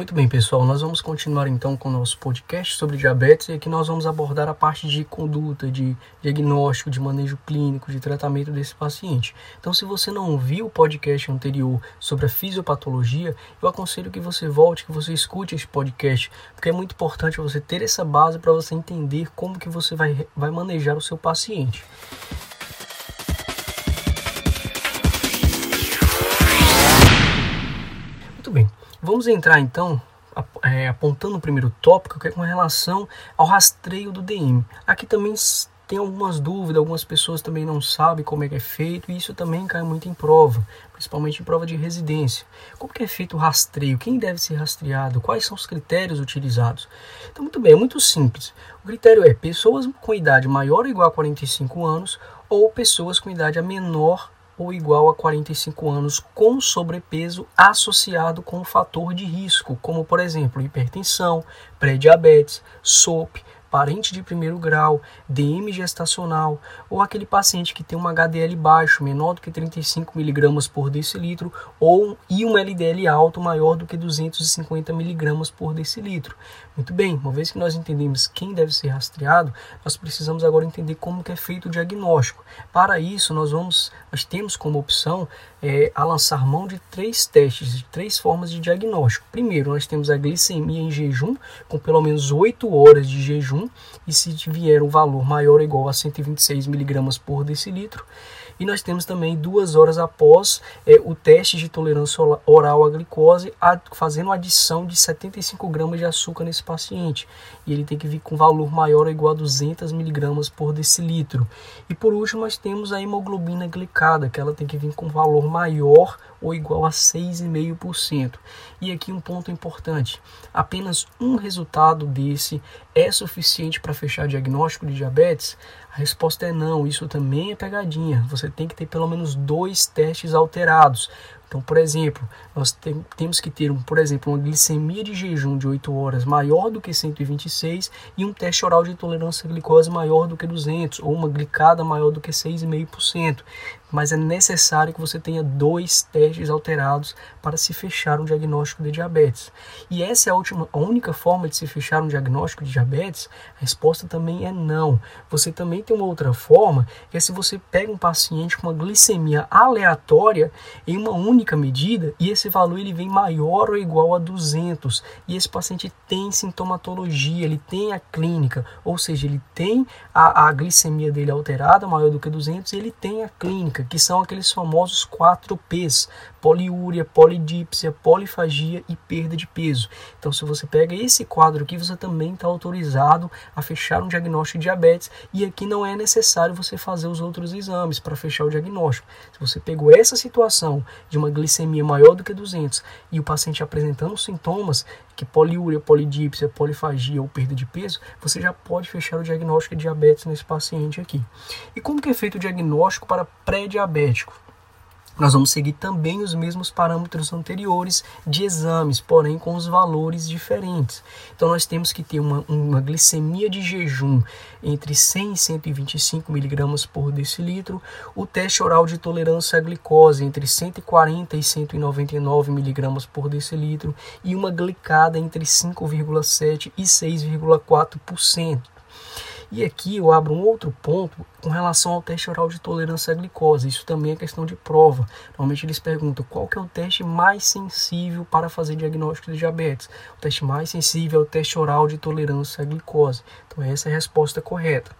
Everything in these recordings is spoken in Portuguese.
Muito bem, pessoal, nós vamos continuar então com o nosso podcast sobre diabetes e aqui nós vamos abordar a parte de conduta, de diagnóstico, de manejo clínico, de tratamento desse paciente. Então, se você não viu o podcast anterior sobre a fisiopatologia, eu aconselho que você volte, que você escute esse podcast, porque é muito importante você ter essa base para você entender como que você vai, vai manejar o seu paciente. Muito bem. Vamos entrar então é, apontando o primeiro tópico, que é com relação ao rastreio do DM. Aqui também tem algumas dúvidas, algumas pessoas também não sabem como é que é feito, e isso também cai muito em prova, principalmente em prova de residência. Como que é feito o rastreio? Quem deve ser rastreado? Quais são os critérios utilizados? Então, muito bem, é muito simples. O critério é pessoas com idade maior ou igual a 45 anos ou pessoas com idade menor ou igual a 45 anos com sobrepeso associado com fator de risco, como por exemplo hipertensão, pré-diabetes, SOP, parente de primeiro grau, DM gestacional, ou aquele paciente que tem um HDL baixo, menor do que 35 mg por decilitro, ou e um LDL alto maior do que 250 mg por decilitro. Muito bem, uma vez que nós entendemos quem deve ser rastreado, nós precisamos agora entender como que é feito o diagnóstico. Para isso, nós vamos, nós temos como opção é, a lançar mão de três testes, de três formas de diagnóstico. Primeiro, nós temos a glicemia em jejum, com pelo menos 8 horas de jejum, e se vier um valor maior ou igual a 126 miligramas por decilitro. E nós temos também duas horas após é, o teste de tolerância oral à glicose, a, fazendo adição de 75 gramas de açúcar nesse paciente. E ele tem que vir com valor maior ou igual a 200 miligramas por decilitro. E por último, nós temos a hemoglobina glicada, que ela tem que vir com valor maior ou igual a 6,5%. E aqui um ponto importante: apenas um resultado desse é suficiente para fechar diagnóstico de diabetes? A resposta é não, isso também é pegadinha. Você tem que ter pelo menos dois testes alterados. Então, por exemplo, nós tem, temos que ter, um, por exemplo, uma glicemia de jejum de 8 horas maior do que 126 e um teste oral de tolerância à glicose maior do que 200 ou uma glicada maior do que 6,5% mas é necessário que você tenha dois testes alterados para se fechar um diagnóstico de diabetes. E essa é a, última, a única forma de se fechar um diagnóstico de diabetes? A resposta também é não. Você também tem uma outra forma, que é se você pega um paciente com uma glicemia aleatória em uma única medida e esse valor ele vem maior ou igual a 200 e esse paciente tem sintomatologia, ele tem a clínica, ou seja, ele tem a, a glicemia dele alterada maior do que 200 e ele tem a clínica que são aqueles famosos 4 Ps: poliúria, polidípsia, polifagia e perda de peso. Então, se você pega esse quadro aqui, você também está autorizado a fechar um diagnóstico de diabetes e aqui não é necessário você fazer os outros exames para fechar o diagnóstico. Se você pegou essa situação de uma glicemia maior do que 200 e o paciente apresentando sintomas que poliúria, polidípsia, polifagia ou perda de peso, você já pode fechar o diagnóstico de diabetes nesse paciente aqui. E como que é feito o diagnóstico para pré-diabético? Nós vamos seguir também os mesmos parâmetros anteriores de exames, porém com os valores diferentes. Então nós temos que ter uma, uma glicemia de jejum entre 100 e 125 miligramas por decilitro, o teste oral de tolerância à glicose entre 140 e 199 miligramas por decilitro e uma glicada entre 5,7 e 6,4%. E aqui eu abro um outro ponto com relação ao teste oral de tolerância à glicose. Isso também é questão de prova. Normalmente eles perguntam qual que é o teste mais sensível para fazer diagnóstico de diabetes. O teste mais sensível é o teste oral de tolerância à glicose. Então essa é a resposta correta.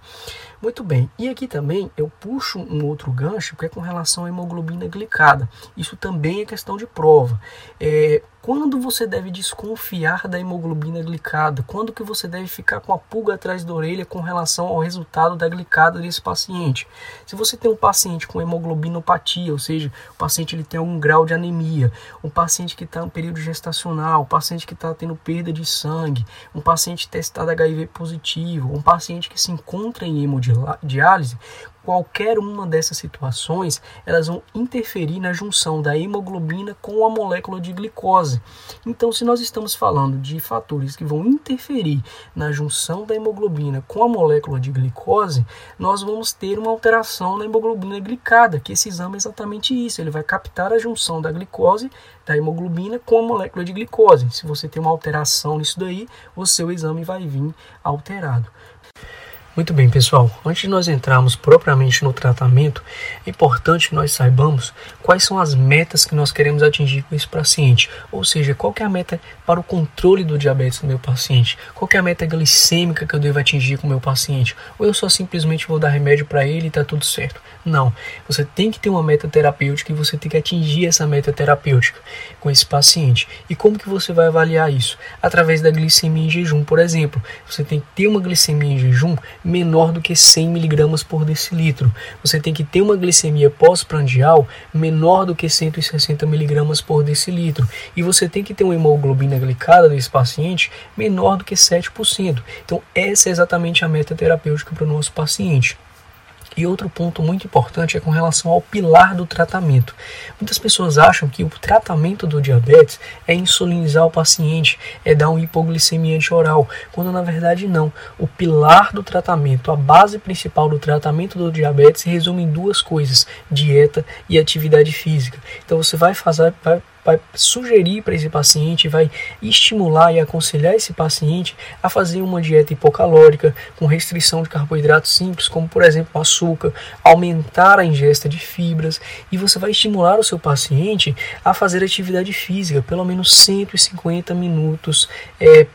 Muito bem, e aqui também eu puxo um outro gancho que é com relação à hemoglobina glicada. Isso também é questão de prova. É, quando você deve desconfiar da hemoglobina glicada? Quando que você deve ficar com a pulga atrás da orelha com relação ao resultado da glicada desse paciente? Se você tem um paciente com hemoglobinopatia, ou seja, o paciente ele tem algum grau de anemia, um paciente que está no período gestacional, um paciente que está tendo perda de sangue, um paciente testado HIV positivo, um paciente que se encontra em hemodiálise, qualquer uma dessas situações, elas vão interferir na junção da hemoglobina com a molécula de glicose. Então, se nós estamos falando de fatores que vão interferir na junção da hemoglobina com a molécula de glicose, nós vamos ter uma alteração na hemoglobina glicada, que esse exame é exatamente isso, ele vai captar a junção da glicose, da hemoglobina com a molécula de glicose. Se você tem uma alteração nisso daí, o seu exame vai vir alterado. Muito bem, pessoal. Antes de nós entrarmos propriamente no tratamento, é importante que nós saibamos quais são as metas que nós queremos atingir com esse paciente. Ou seja, qual é a meta para o controle do diabetes do meu paciente? Qual é a meta glicêmica que eu devo atingir com o meu paciente? Ou eu só simplesmente vou dar remédio para ele e está tudo certo? Não. Você tem que ter uma meta terapêutica e você tem que atingir essa meta terapêutica com esse paciente. E como que você vai avaliar isso? Através da glicemia em jejum, por exemplo. Você tem que ter uma glicemia em jejum menor do que 100 mg por decilitro. Você tem que ter uma glicemia pós-prandial menor do que 160 mg por decilitro. E você tem que ter uma hemoglobina glicada desse paciente menor do que 7%. Então, essa é exatamente a meta terapêutica para o nosso paciente. E outro ponto muito importante é com relação ao pilar do tratamento. Muitas pessoas acham que o tratamento do diabetes é insulinizar o paciente, é dar um hipoglicemiante oral, quando na verdade não. O pilar do tratamento, a base principal do tratamento do diabetes resume em duas coisas: dieta e atividade física. Então você vai fazer, vai vai sugerir para esse paciente, vai estimular e aconselhar esse paciente a fazer uma dieta hipocalórica com restrição de carboidratos simples, como por exemplo açúcar, aumentar a ingesta de fibras e você vai estimular o seu paciente a fazer atividade física, pelo menos 150 minutos é,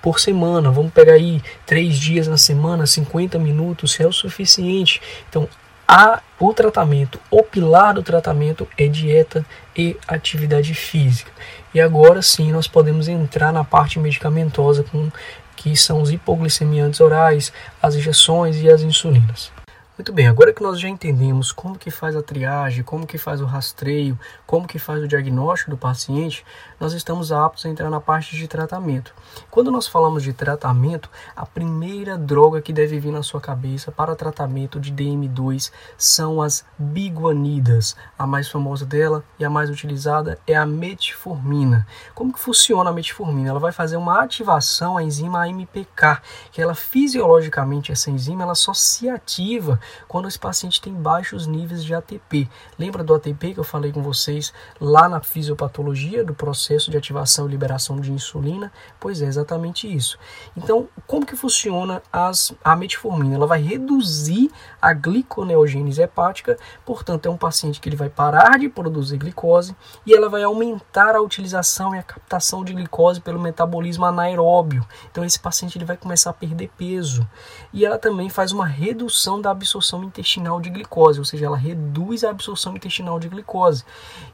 por semana. Vamos pegar aí três dias na semana, 50 minutos é o suficiente. Então, a, o tratamento, o pilar do tratamento é dieta e atividade física. E agora sim nós podemos entrar na parte medicamentosa, com, que são os hipoglicemiantes orais, as injeções e as insulinas. Muito bem, agora que nós já entendemos como que faz a triagem, como que faz o rastreio, como que faz o diagnóstico do paciente, nós estamos aptos a entrar na parte de tratamento. Quando nós falamos de tratamento, a primeira droga que deve vir na sua cabeça para tratamento de DM2 são as biguanidas. A mais famosa dela e a mais utilizada é a metformina. Como que funciona a metformina? Ela vai fazer uma ativação à enzima AMPK, que ela fisiologicamente essa enzima ela só se ativa quando esse paciente tem baixos níveis de ATP. Lembra do ATP que eu falei com vocês lá na fisiopatologia do processo de ativação e liberação de insulina? Pois é, exatamente isso. Então, como que funciona as, a metformina? Ela vai reduzir a gliconeogênese hepática, portanto, é um paciente que ele vai parar de produzir glicose e ela vai aumentar a utilização e a captação de glicose pelo metabolismo anaeróbio. Então, esse paciente ele vai começar a perder peso. E ela também faz uma redução da absorção intestinal de glicose, ou seja, ela reduz a absorção intestinal de glicose.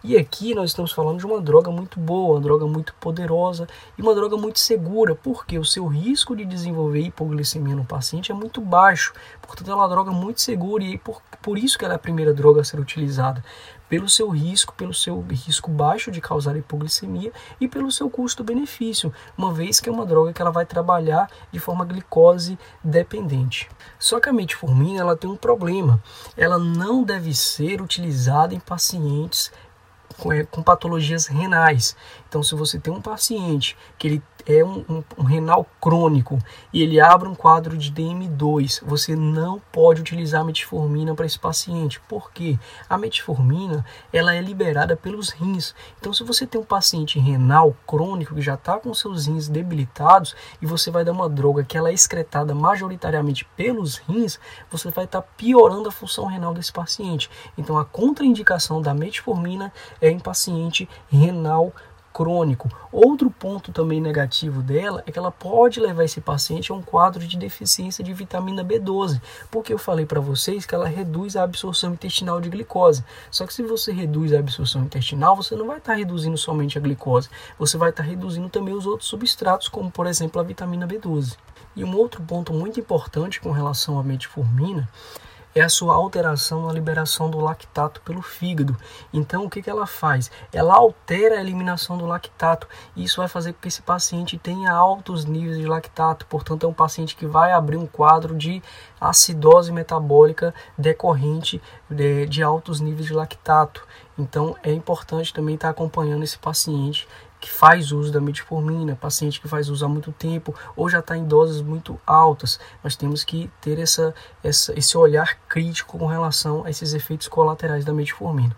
E aqui nós estamos falando de uma droga muito boa, uma droga muito poderosa e uma droga muito segura, porque o seu risco de desenvolver hipoglicemia no paciente é muito baixo. Portanto, ela é uma droga muito segura e por, por isso que ela é a primeira droga a ser utilizada pelo seu risco, pelo seu risco baixo de causar hipoglicemia e pelo seu custo-benefício, uma vez que é uma droga que ela vai trabalhar de forma glicose dependente. Só que a metformina ela tem um problema, ela não deve ser utilizada em pacientes com, patologias renais. Então, se você tem um paciente que ele é um, um, um, renal crônico e ele abre um quadro de DM2, você não pode utilizar metformina para esse paciente. Por quê? A metformina ela é liberada pelos rins. Então, se você tem um paciente renal crônico que já está com seus rins debilitados e você vai dar uma droga que ela é excretada majoritariamente pelos rins, você vai estar tá piorando a função renal desse paciente. Então, a contraindicação da metformina é em paciente renal crônico. Outro ponto também negativo dela é que ela pode levar esse paciente a um quadro de deficiência de vitamina B12, porque eu falei para vocês que ela reduz a absorção intestinal de glicose. Só que se você reduz a absorção intestinal, você não vai estar tá reduzindo somente a glicose, você vai estar tá reduzindo também os outros substratos, como por exemplo a vitamina B12. E um outro ponto muito importante com relação à metformina é a sua alteração na liberação do lactato pelo fígado. Então, o que, que ela faz? Ela altera a eliminação do lactato isso vai fazer com que esse paciente tenha altos níveis de lactato. Portanto, é um paciente que vai abrir um quadro de acidose metabólica decorrente de, de altos níveis de lactato. Então, é importante também estar acompanhando esse paciente que faz uso da metformina, paciente que faz uso há muito tempo ou já está em doses muito altas. Nós temos que ter essa, essa, esse olhar crítico com relação a esses efeitos colaterais da metformina.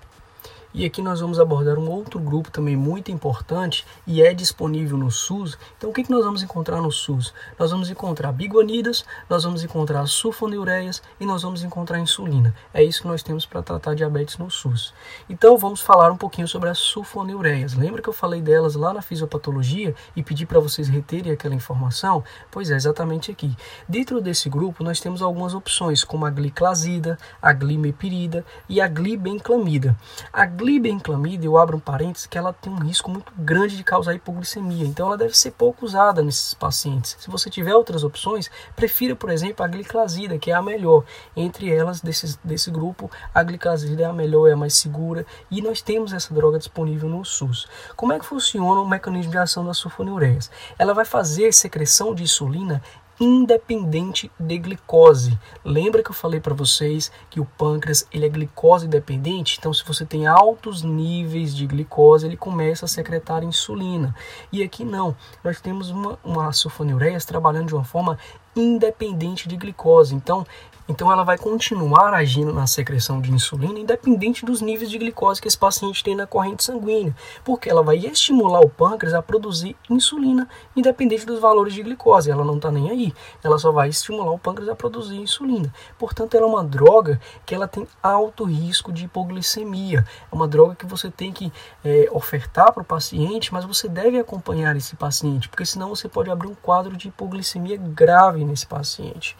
E aqui nós vamos abordar um outro grupo também muito importante e é disponível no SUS. Então o que, que nós vamos encontrar no SUS? Nós vamos encontrar biguanidas, nós vamos encontrar sulfonilureias e nós vamos encontrar insulina. É isso que nós temos para tratar diabetes no SUS. Então vamos falar um pouquinho sobre as sulfonilureias. Lembra que eu falei delas lá na fisiopatologia e pedi para vocês reterem aquela informação? Pois é, exatamente aqui. Dentro desse grupo nós temos algumas opções, como a gliclazida, a glimepirida e a glibenclamida. A glibenclamida, eu abro um parênteses, que ela tem um risco muito grande de causar hipoglicemia. Então ela deve ser pouco usada nesses pacientes. Se você tiver outras opções, prefira, por exemplo, a gliclazida, que é a melhor. Entre elas, desse, desse grupo, a gliclazida é a melhor, é a mais segura. E nós temos essa droga disponível no SUS. Como é que funciona o mecanismo de ação das sulfonilureias? Ela vai fazer secreção de insulina independente de glicose. Lembra que eu falei para vocês que o pâncreas ele é glicose dependente? Então, se você tem altos níveis de glicose, ele começa a secretar insulina. E aqui não. Nós temos uma, uma trabalhando de uma forma independente de glicose. Então, então ela vai continuar agindo na secreção de insulina independente dos níveis de glicose que esse paciente tem na corrente sanguínea, porque ela vai estimular o pâncreas a produzir insulina independente dos valores de glicose. Ela não está nem aí, ela só vai estimular o pâncreas a produzir insulina. Portanto, ela é uma droga que ela tem alto risco de hipoglicemia. É uma droga que você tem que é, ofertar para o paciente, mas você deve acompanhar esse paciente, porque senão você pode abrir um quadro de hipoglicemia grave nesse paciente.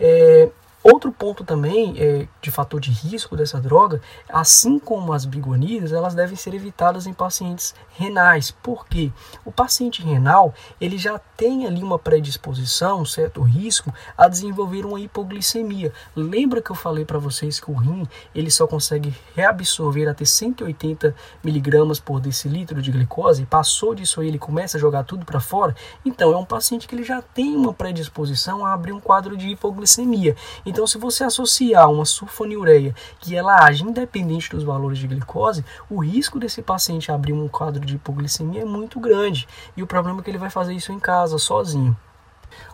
É, Outro ponto também é, de fator de risco dessa droga, assim como as biguanidas, elas devem ser evitadas em pacientes renais. Por quê? O paciente renal ele já tem ali uma predisposição, um certo risco a desenvolver uma hipoglicemia. Lembra que eu falei para vocês que o rim ele só consegue reabsorver até 180 miligramas por decilitro de glicose? Passou disso aí ele começa a jogar tudo para fora. Então é um paciente que ele já tem uma predisposição a abrir um quadro de hipoglicemia. Então, se você associar uma sulfonilureia que ela age independente dos valores de glicose, o risco desse paciente abrir um quadro de hipoglicemia é muito grande. E o problema é que ele vai fazer isso em casa, sozinho.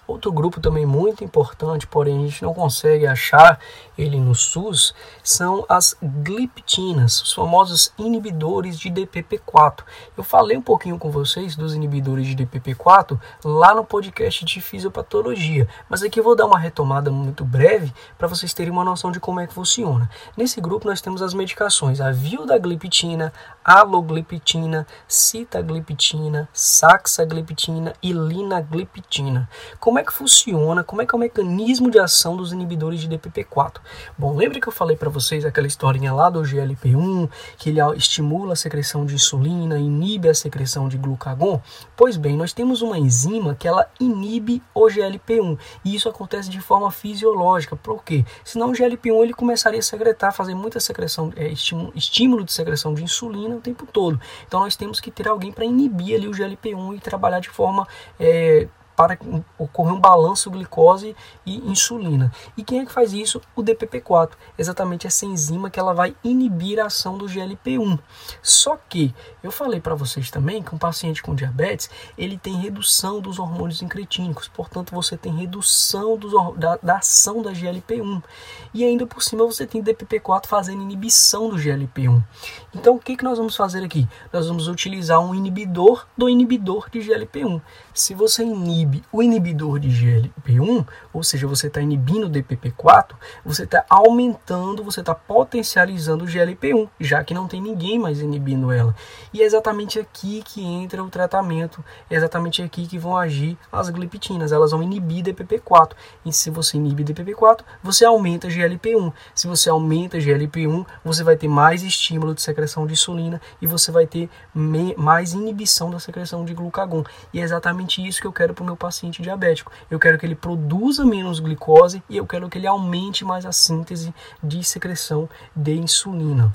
Outro grupo também muito importante, porém a gente não consegue achar ele no SUS, são as gliptinas, os famosos inibidores de DPP4. Eu falei um pouquinho com vocês dos inibidores de DPP4 lá no podcast de fisiopatologia, mas aqui eu vou dar uma retomada muito breve para vocês terem uma noção de como é que funciona. Nesse grupo nós temos as medicações, a vildagliptina, alogliptina, citagliptina, saxagliptina e linagliptina. Como é que funciona, como é que é o mecanismo de ação dos inibidores de DPP4? Bom, lembra que eu falei para vocês aquela historinha lá do GLP-1, que ele estimula a secreção de insulina, inibe a secreção de glucagon? Pois bem, nós temos uma enzima que ela inibe o GLP-1, e isso acontece de forma fisiológica. Por quê? Senão o GLP-1 ele começaria a secretar, fazer muita secreção, é, estímulo de secreção de insulina o tempo todo. Então nós temos que ter alguém para inibir ali o GLP-1 e trabalhar de forma é, para ocorrer um balanço glicose e insulina. E quem é que faz isso? O DPP4, exatamente essa enzima que ela vai inibir a ação do GLP-1. Só que eu falei para vocês também que um paciente com diabetes, ele tem redução dos hormônios incretínicos, portanto você tem redução dos, da, da ação da GLP-1. E ainda por cima você tem DPP4 fazendo inibição do GLP-1. Então o que, que nós vamos fazer aqui? Nós vamos utilizar um inibidor do inibidor de GLP-1. Se você inibe o inibidor de GLP-1, ou seja, você está inibindo o DPP-4, você está aumentando, você está potencializando o GLP-1, já que não tem ninguém mais inibindo ela. E é exatamente aqui que entra o tratamento, é exatamente aqui que vão agir as gliptinas, elas vão inibir DPP-4. E se você inibe DPP-4, você aumenta GLP-1. Se você aumenta GLP-1, você vai ter mais estímulo de secreção de insulina e você vai ter mais inibição da secreção de glucagon. E é exatamente isso que eu quero para o meu paciente diabético. Eu quero que ele produza menos glicose e eu quero que ele aumente mais a síntese de secreção de insulina.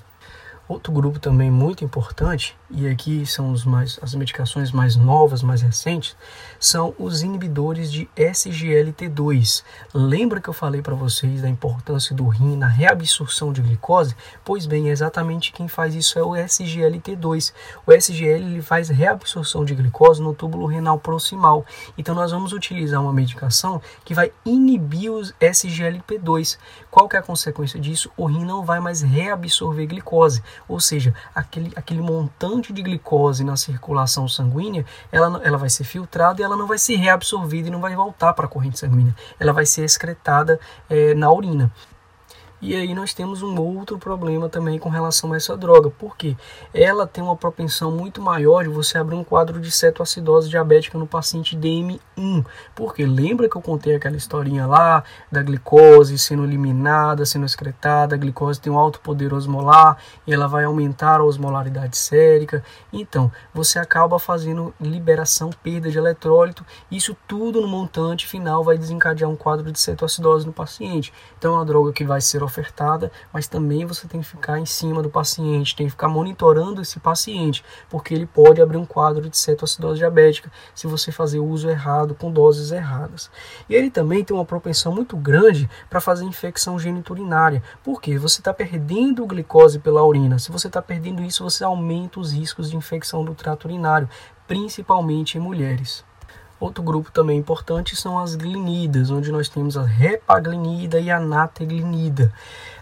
Outro grupo também muito importante, e aqui são mais, as medicações mais novas, mais recentes, são os inibidores de SGLT2. Lembra que eu falei para vocês da importância do rim na reabsorção de glicose? Pois bem, exatamente quem faz isso é o SGLT2. O SGL ele faz reabsorção de glicose no túbulo renal proximal. Então nós vamos utilizar uma medicação que vai inibir os SGLT2. Qual que é a consequência disso? O rim não vai mais reabsorver glicose ou seja, aquele, aquele montante de glicose na circulação sanguínea, ela, ela vai ser filtrada e ela não vai ser reabsorvida e não vai voltar para a corrente sanguínea. Ela vai ser excretada é, na urina. E aí nós temos um outro problema também com relação a essa droga, porque ela tem uma propensão muito maior de você abrir um quadro de cetoacidose diabética no paciente DM1. Porque lembra que eu contei aquela historinha lá da glicose sendo eliminada, sendo excretada, a glicose tem um alto poder osmolar e ela vai aumentar a osmolaridade sérica. Então, você acaba fazendo liberação, perda de eletrólito, isso tudo no montante final vai desencadear um quadro de cetoacidose no paciente. Então, é uma droga que vai ser ofertada, mas também você tem que ficar em cima do paciente, tem que ficar monitorando esse paciente, porque ele pode abrir um quadro de cetoacidose diabética se você fazer uso errado com doses erradas. E ele também tem uma propensão muito grande para fazer infecção geniturinária, porque você está perdendo glicose pela urina. Se você está perdendo isso, você aumenta os riscos de infecção do trato urinário, principalmente em mulheres. Outro grupo também importante são as glinidas, onde nós temos a repaglinida e a nataglinida.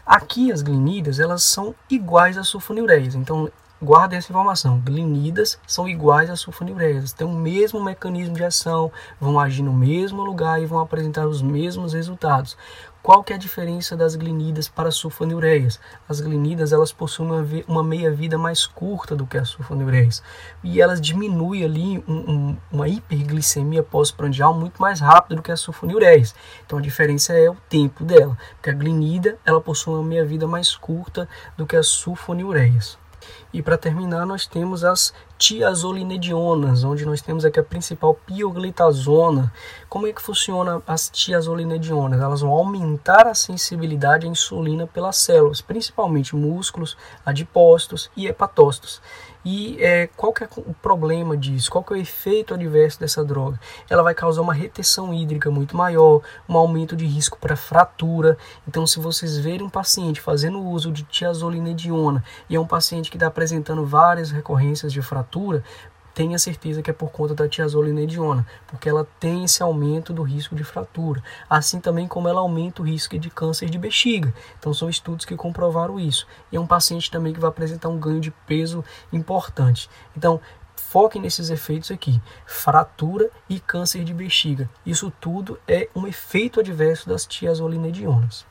Aqui as glinidas elas são iguais às sulfonilureias, então guardem essa informação. Glinidas são iguais às sulfonilureias, têm o mesmo mecanismo de ação, vão agir no mesmo lugar e vão apresentar os mesmos resultados. Qual que é a diferença das glinidas para as sulfonilureias? As glinidas elas possuem uma, uma meia-vida mais curta do que as sulfonilureias e elas diminuem ali um, um, uma hiperglicemia pós-prandial muito mais rápido do que as sulfonilureias. Então a diferença é o tempo dela, porque a glinida ela possui uma meia-vida mais curta do que as sulfonilureias. E para terminar, nós temos as tiazolinedionas, onde nós temos aqui a principal pioglitazona. Como é que funciona as tiazolinedionas? Elas vão aumentar a sensibilidade à insulina pelas células, principalmente músculos, adipócitos e hepatócitos. E é, qual que é o problema disso? Qual que é o efeito adverso dessa droga? Ela vai causar uma retenção hídrica muito maior, um aumento de risco para fratura. Então, se vocês verem um paciente fazendo uso de tiazolinediona e é um paciente que está apresentando várias recorrências de fratura, tenha certeza que é por conta da tiazolinediona, porque ela tem esse aumento do risco de fratura, assim também como ela aumenta o risco de câncer de bexiga. Então são estudos que comprovaram isso. E é um paciente também que vai apresentar um ganho de peso importante. Então, foquem nesses efeitos aqui: fratura e câncer de bexiga. Isso tudo é um efeito adverso das tiazolinedionas.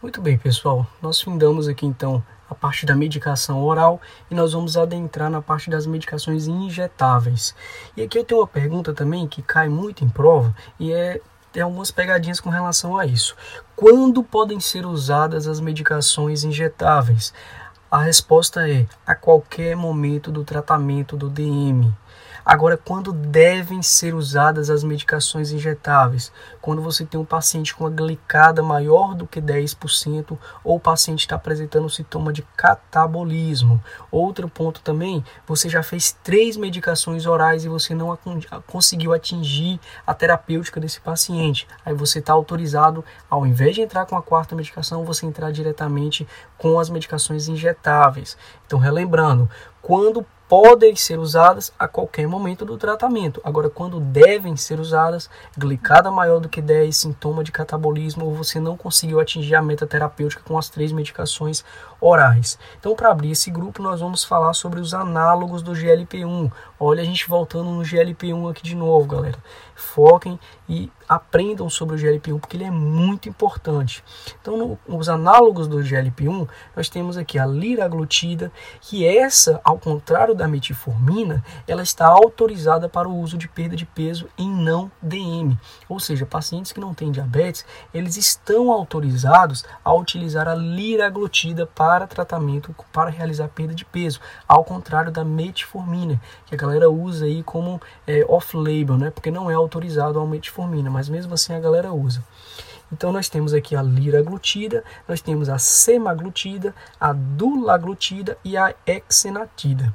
Muito bem, pessoal, nós findamos aqui então a parte da medicação oral e nós vamos adentrar na parte das medicações injetáveis. E aqui eu tenho uma pergunta também que cai muito em prova e é tem algumas pegadinhas com relação a isso. Quando podem ser usadas as medicações injetáveis? A resposta é a qualquer momento do tratamento do DM. Agora, quando devem ser usadas as medicações injetáveis? Quando você tem um paciente com uma glicada maior do que 10% ou o paciente está apresentando sintoma de catabolismo. Outro ponto também, você já fez três medicações orais e você não conseguiu atingir a terapêutica desse paciente. Aí você está autorizado, ao invés de entrar com a quarta medicação, você entrar diretamente com as medicações injetáveis. Então, relembrando, quando podem ser usadas a qualquer momento do tratamento. Agora, quando devem ser usadas, glicada maior do que 10, sintoma de catabolismo ou você não conseguiu atingir a meta terapêutica com as três medicações orais. Então, para abrir esse grupo, nós vamos falar sobre os análogos do GLP-1. Olha a gente voltando no GLP-1 aqui de novo, galera. Foquem e aprendam sobre o GLP-1 porque ele é muito importante. Então, no, análogos do GLP-1, nós temos aqui a liraglutida, que essa, ao contrário da metformina, ela está autorizada para o uso de perda de peso em não DM. Ou seja, pacientes que não têm diabetes, eles estão autorizados a utilizar a liraglutida para tratamento, para realizar perda de peso, ao contrário da metformina, que a galera usa aí como é, off-label, né? Porque não é autorizado a metformina, mas mesmo assim a galera usa. Então nós temos aqui a liraglutida, nós temos a semaglutida, a dulaglutida e a exenatida.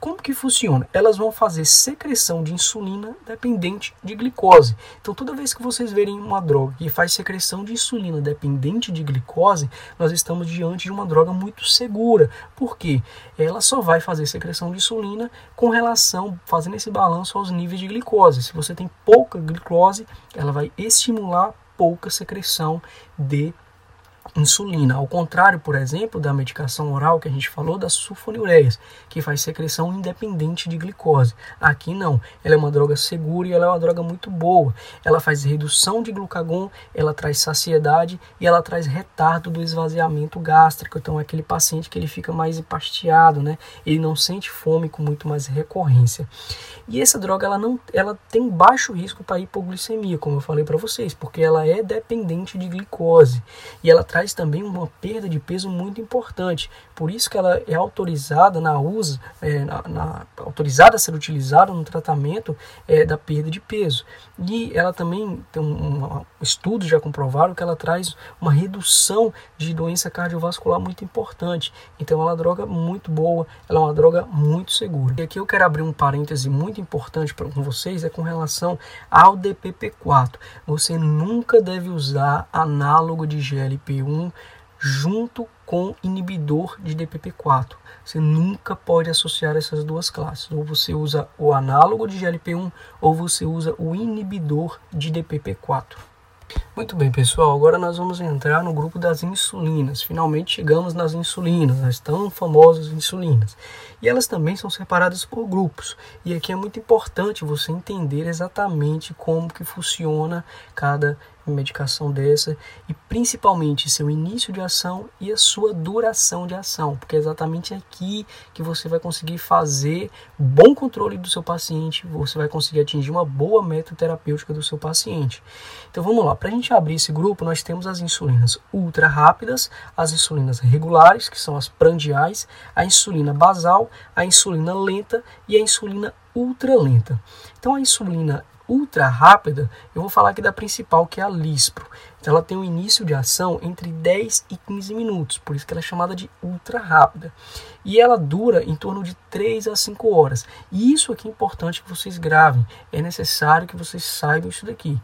Como que funciona? Elas vão fazer secreção de insulina dependente de glicose. Então toda vez que vocês verem uma droga que faz secreção de insulina dependente de glicose, nós estamos diante de uma droga muito segura. Por quê? Ela só vai fazer secreção de insulina com relação, fazendo esse balanço aos níveis de glicose. Se você tem pouca glicose, ela vai estimular pouca secreção de insulina. Ao contrário, por exemplo, da medicação oral que a gente falou, das sulfonilureias, que faz secreção independente de glicose. Aqui não, ela é uma droga segura e ela é uma droga muito boa. Ela faz redução de glucagon, ela traz saciedade e ela traz retardo do esvaziamento gástrico. Então, é aquele paciente que ele fica mais empasteado, né? Ele não sente fome com muito mais recorrência. E essa droga ela não, ela tem baixo risco para hipoglicemia, como eu falei para vocês, porque ela é dependente de glicose e ela traz traz também uma perda de peso muito importante. Por isso que ela é autorizada na uso, é, na, na, autorizada a ser utilizada no tratamento é, da perda de peso. E ela também tem um, um, estudos já comprovaram que ela traz uma redução de doença cardiovascular muito importante. Então ela é uma droga muito boa, ela é uma droga muito segura. E aqui eu quero abrir um parêntese muito importante para com vocês é com relação ao DPP4. Você nunca deve usar análogo de GLP-1 junto com inibidor de DPP4. Você nunca pode associar essas duas classes. Ou você usa o análogo de GLP-1 ou você usa o inibidor de DPP4. Muito bem, pessoal. Agora nós vamos entrar no grupo das insulinas. Finalmente chegamos nas insulinas, as tão famosas insulinas. E elas também são separadas por grupos. E aqui é muito importante você entender exatamente como que funciona cada medicação dessa e principalmente seu início de ação e a sua duração de ação, porque é exatamente aqui que você vai conseguir fazer bom controle do seu paciente, você vai conseguir atingir uma boa meta terapêutica do seu paciente. Então vamos lá, para a gente abrir esse grupo, nós temos as insulinas ultra rápidas, as insulinas regulares, que são as prandiais, a insulina basal, a insulina lenta e a insulina ultralenta. Então a insulina ultra rápida, eu vou falar aqui da principal, que é a Lispro. Então, ela tem um início de ação entre 10 e 15 minutos, por isso que ela é chamada de ultra rápida. E ela dura em torno de 3 a 5 horas. E isso aqui é importante que vocês gravem, é necessário que vocês saibam isso daqui.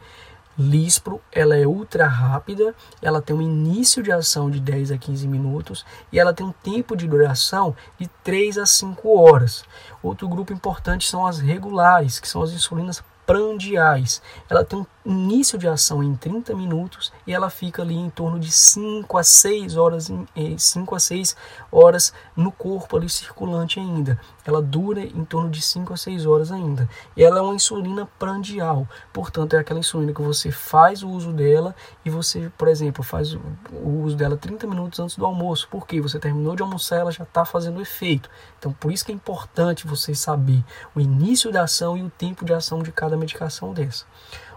Lispro, ela é ultra rápida, ela tem um início de ação de 10 a 15 minutos e ela tem um tempo de duração de 3 a 5 horas. Outro grupo importante são as regulares, que são as insulinas prandiais. Ela tem um início de ação em 30 minutos e ela fica ali em torno de 5 a 6 horas, 5 eh, a 6 horas no corpo ali circulante ainda. Ela dura em torno de 5 a 6 horas ainda. E ela é uma insulina prandial, portanto é aquela insulina que você faz o uso dela e você, por exemplo, faz o uso dela 30 minutos antes do almoço, porque você terminou de almoçar, ela já está fazendo efeito. Então por isso que é importante você saber o início da ação e o tempo de ação de cada medicação dessa.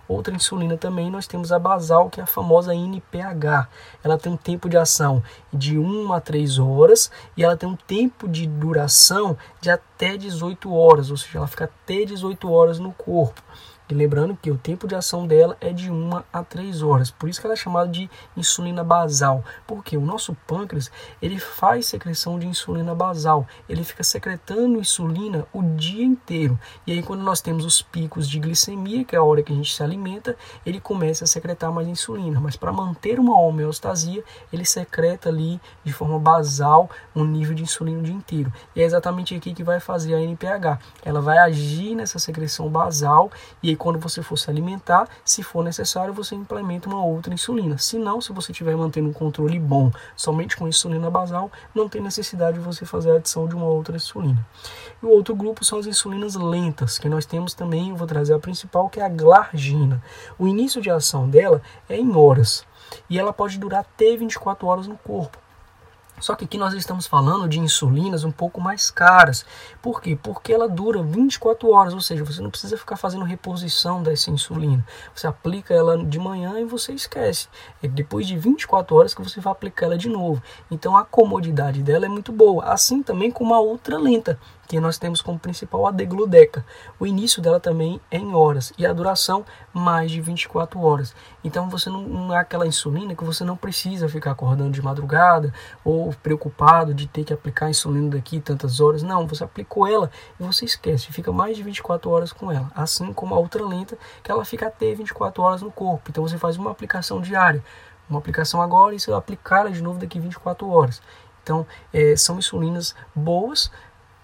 Outra insulina também nós temos a basal, que é a famosa NPH. Ela tem um tempo de ação de 1 a 3 horas e ela tem um tempo de duração de até 18 horas, ou seja, ela fica até 18 horas no corpo. E lembrando que o tempo de ação dela é de 1 a 3 horas. Por isso que ela é chamada de insulina basal. Porque o nosso pâncreas, ele faz secreção de insulina basal. Ele fica secretando insulina o dia inteiro. E aí quando nós temos os picos de glicemia, que é a hora que a gente se alimenta, ele começa a secretar mais insulina. Mas para manter uma homeostasia, ele secreta ali de forma basal um nível de insulina o dia inteiro. E é exatamente aqui que vai fazer a NPH. Ela vai agir nessa secreção basal e quando você for se alimentar, se for necessário, você implementa uma outra insulina. Se não, se você estiver mantendo um controle bom somente com insulina basal, não tem necessidade de você fazer a adição de uma outra insulina. E o outro grupo são as insulinas lentas, que nós temos também, eu vou trazer a principal, que é a glargina. O início de ação dela é em horas e ela pode durar até 24 horas no corpo. Só que aqui nós estamos falando de insulinas um pouco mais caras. Por quê? Porque ela dura 24 horas, ou seja, você não precisa ficar fazendo reposição dessa insulina. Você aplica ela de manhã e você esquece. É depois de 24 horas que você vai aplicar ela de novo. Então a comodidade dela é muito boa. Assim também como a ultra lenta que nós temos como principal a degludeca. O início dela também é em horas e a duração mais de 24 horas. Então você não, não é aquela insulina que você não precisa ficar acordando de madrugada ou preocupado de ter que aplicar a insulina daqui tantas horas. Não, você aplicou ela e você esquece, fica mais de 24 horas com ela. Assim como a outra lenta, que ela fica até 24 horas no corpo. Então você faz uma aplicação diária. Uma aplicação agora e você aplicar ela de novo daqui 24 horas. Então, é, são insulinas boas,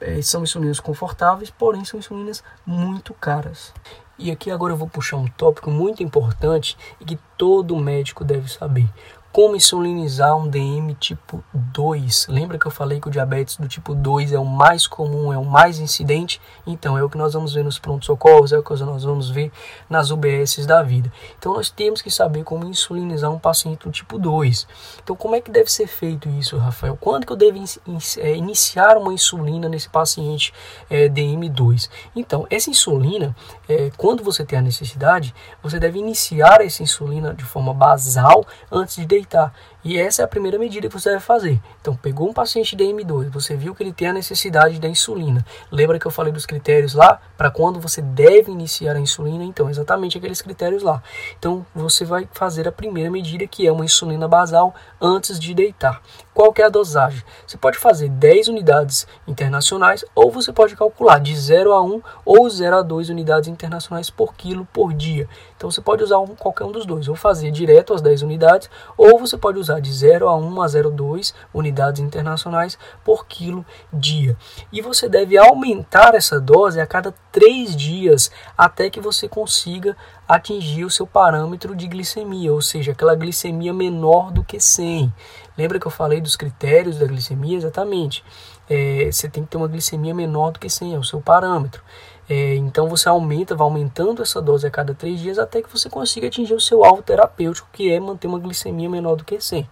é, são insulinas confortáveis, porém são insulinas muito caras. E aqui agora eu vou puxar um tópico muito importante e que todo médico deve saber como insulinizar um DM tipo 2. Lembra que eu falei que o diabetes do tipo 2 é o mais comum, é o mais incidente? Então, é o que nós vamos ver nos prontos-socorros, é o que nós vamos ver nas UBSs da vida. Então, nós temos que saber como insulinizar um paciente do tipo 2. Então, como é que deve ser feito isso, Rafael? Quando que eu devo in é, iniciar uma insulina nesse paciente é, DM2? Então, essa insulina, é, quando você tem a necessidade, você deve iniciar essa insulina de forma basal antes de deitar. E essa é a primeira medida que você deve fazer. Então, pegou um paciente de M2, você viu que ele tem a necessidade da insulina. Lembra que eu falei dos critérios lá para quando você deve iniciar a insulina? Então, exatamente aqueles critérios lá. Então, você vai fazer a primeira medida, que é uma insulina basal antes de deitar. Qual é a dosagem? Você pode fazer 10 unidades internacionais ou você pode calcular de 0 a 1 ou 0 a 2 unidades internacionais por quilo por dia. Então, você pode usar um, qualquer um dos dois, ou fazer direto as 10 unidades, ou você pode usar de 0 a 1 a 0,2 unidades internacionais por quilo dia. E você deve aumentar essa dose a cada 3 dias até que você consiga atingir o seu parâmetro de glicemia, ou seja, aquela glicemia menor do que 100. Lembra que eu falei dos critérios da glicemia? Exatamente. É, você tem que ter uma glicemia menor do que 100, é o seu parâmetro. É, então você aumenta, vai aumentando essa dose a cada três dias até que você consiga atingir o seu alvo terapêutico, que é manter uma glicemia menor do que 100.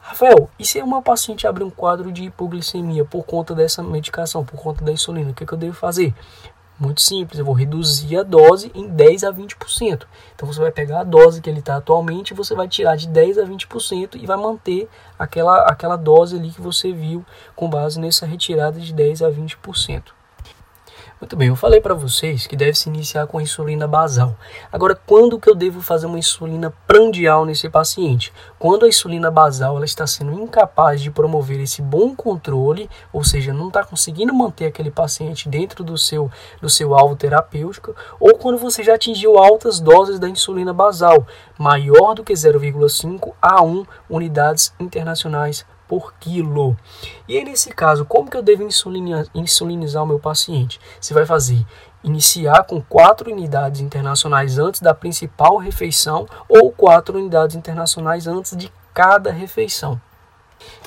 Rafael, e se uma paciente abrir um quadro de hipoglicemia por conta dessa medicação, por conta da insulina, o que, que eu devo fazer? Muito simples, eu vou reduzir a dose em 10 a 20%. Então você vai pegar a dose que ele está atualmente, você vai tirar de 10 a 20% e vai manter aquela, aquela dose ali que você viu com base nessa retirada de 10 a 20%. Muito bem, eu falei para vocês que deve se iniciar com a insulina basal. Agora, quando que eu devo fazer uma insulina prandial nesse paciente? Quando a insulina basal ela está sendo incapaz de promover esse bom controle, ou seja, não está conseguindo manter aquele paciente dentro do seu, do seu alvo terapêutico, ou quando você já atingiu altas doses da insulina basal, maior do que 0,5 a 1 unidades internacionais por quilo. E aí, nesse caso, como que eu devo insulinizar o meu paciente? Você vai fazer iniciar com quatro unidades internacionais antes da principal refeição ou quatro unidades internacionais antes de cada refeição.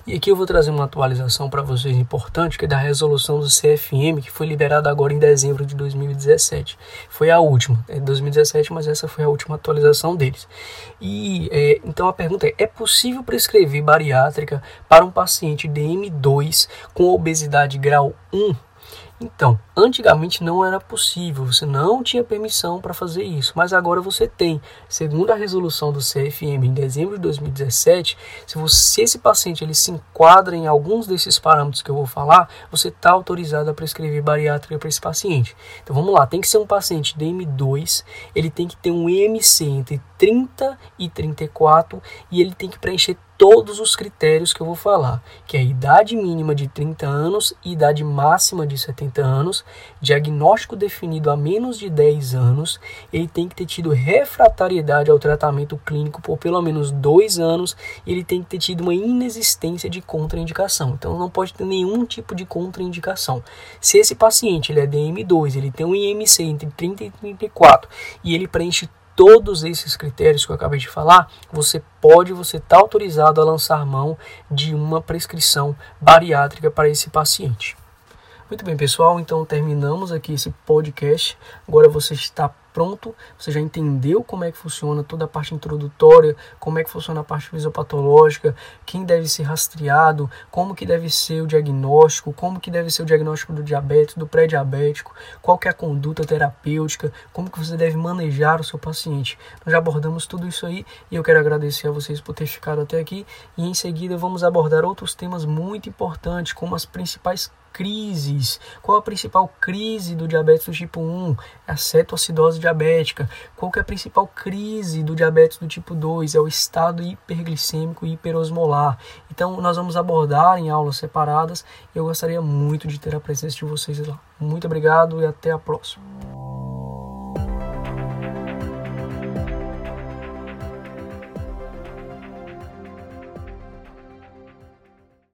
E aqui eu vou trazer uma atualização para vocês importante, que é da resolução do CFM, que foi liberada agora em dezembro de 2017. Foi a última, é 2017, mas essa foi a última atualização deles. E é, então a pergunta é: é possível prescrever bariátrica para um paciente DM2 com obesidade grau 1? Então, antigamente não era possível, você não tinha permissão para fazer isso, mas agora você tem. Segundo a resolução do CFM em dezembro de 2017, se, você, se esse paciente ele se enquadra em alguns desses parâmetros que eu vou falar, você está autorizado a prescrever bariátrica para esse paciente. Então vamos lá, tem que ser um paciente DM2, ele tem que ter um IMC entre 30 e 34 e ele tem que preencher todos os critérios que eu vou falar, que é idade mínima de 30 anos e idade máxima de 70 anos, diagnóstico definido há menos de 10 anos, ele tem que ter tido refratariedade ao tratamento clínico por pelo menos 2 anos e ele tem que ter tido uma inexistência de contraindicação. Então não pode ter nenhum tipo de contraindicação. Se esse paciente ele é DM2, ele tem um IMC entre 30 e 34 e ele preenche todos esses critérios que eu acabei de falar, você pode, você está autorizado a lançar mão de uma prescrição bariátrica para esse paciente. Muito bem, pessoal, então terminamos aqui esse podcast. Agora você está pronto, você já entendeu como é que funciona toda a parte introdutória, como é que funciona a parte fisiopatológica, quem deve ser rastreado, como que deve ser o diagnóstico, como que deve ser o diagnóstico do diabetes, do pré-diabético, qual que é a conduta terapêutica, como que você deve manejar o seu paciente. Nós já abordamos tudo isso aí e eu quero agradecer a vocês por ter ficado até aqui e em seguida vamos abordar outros temas muito importantes, como as principais crises. Qual a principal crise do diabetes do tipo 1? É a cetoacidose diabética. Qual que é a principal crise do diabetes do tipo 2? É o estado hiperglicêmico e hiperosmolar. Então, nós vamos abordar em aulas separadas. Eu gostaria muito de ter a presença de vocês lá. Muito obrigado e até a próxima.